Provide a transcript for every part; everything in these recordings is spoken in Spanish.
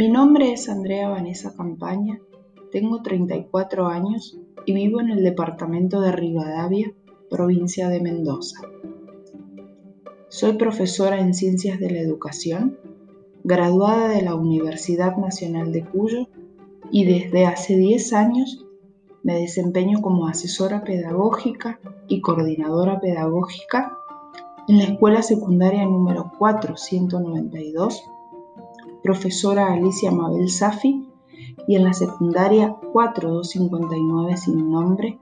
Mi nombre es Andrea Vanessa Campaña, tengo 34 años y vivo en el departamento de Rivadavia, provincia de Mendoza. Soy profesora en Ciencias de la Educación, graduada de la Universidad Nacional de Cuyo y desde hace 10 años me desempeño como asesora pedagógica y coordinadora pedagógica en la Escuela Secundaria número 492, profesora Alicia Mabel Safi, y en la secundaria 4259 sin nombre,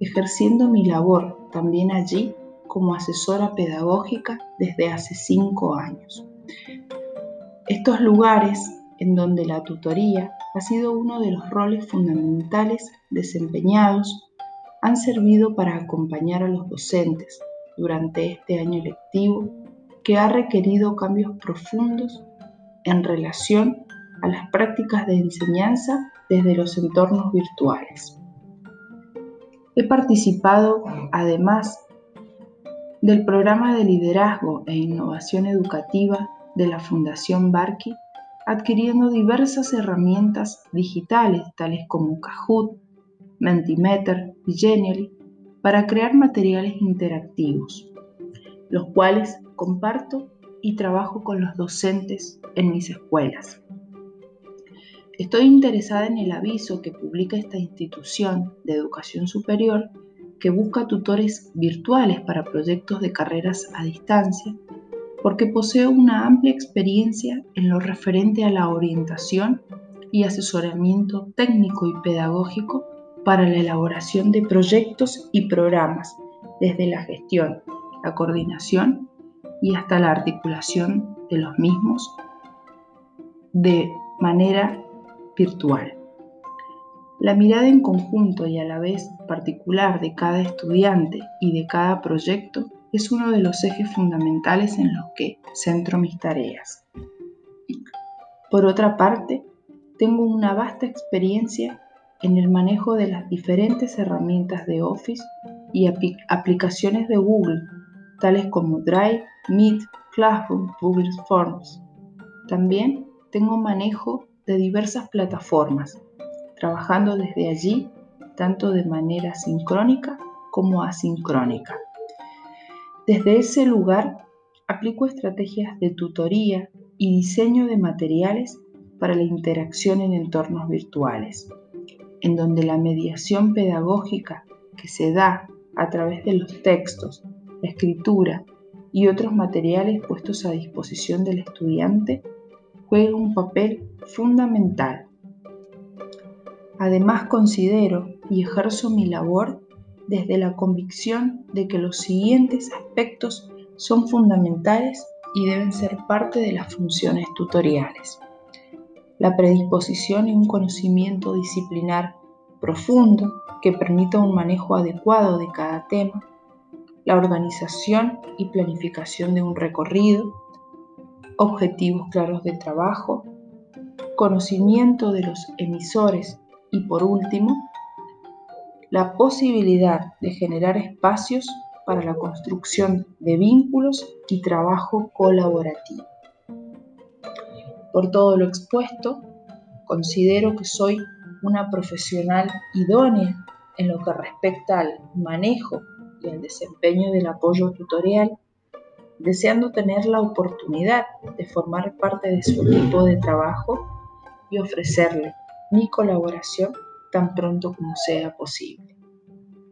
ejerciendo mi labor también allí como asesora pedagógica desde hace cinco años. Estos lugares en donde la tutoría ha sido uno de los roles fundamentales desempeñados han servido para acompañar a los docentes durante este año lectivo que ha requerido cambios profundos en relación a las prácticas de enseñanza desde los entornos virtuales. He participado además del programa de liderazgo e innovación educativa de la Fundación Barky, adquiriendo diversas herramientas digitales tales como Kahoot, Mentimeter y Genially para crear materiales interactivos, los cuales comparto y trabajo con los docentes en mis escuelas. Estoy interesada en el aviso que publica esta institución de educación superior que busca tutores virtuales para proyectos de carreras a distancia, porque poseo una amplia experiencia en lo referente a la orientación y asesoramiento técnico y pedagógico para la elaboración de proyectos y programas, desde la gestión, la coordinación y hasta la articulación de los mismos de manera virtual. La mirada en conjunto y a la vez particular de cada estudiante y de cada proyecto es uno de los ejes fundamentales en los que centro mis tareas. Por otra parte, tengo una vasta experiencia en el manejo de las diferentes herramientas de Office y aplicaciones de Google, tales como Drive, Meet, Classroom, Google Forms. También tengo manejo de diversas plataformas, trabajando desde allí tanto de manera sincrónica como asincrónica. Desde ese lugar aplico estrategias de tutoría y diseño de materiales para la interacción en entornos virtuales, en donde la mediación pedagógica que se da a través de los textos, la escritura y otros materiales puestos a disposición del estudiante juega un papel fundamental Además considero y ejerzo mi labor desde la convicción de que los siguientes aspectos son fundamentales y deben ser parte de las funciones tutoriales. La predisposición y un conocimiento disciplinar profundo que permita un manejo adecuado de cada tema, la organización y planificación de un recorrido, objetivos claros de trabajo, conocimiento de los emisores y por último, la posibilidad de generar espacios para la construcción de vínculos y trabajo colaborativo. Por todo lo expuesto, considero que soy una profesional idónea en lo que respecta al manejo y al desempeño del apoyo tutorial, deseando tener la oportunidad de formar parte de su equipo de trabajo y ofrecerle mi colaboración tan pronto como sea posible.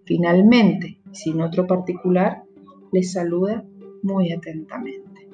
Finalmente, sin otro particular, les saluda muy atentamente.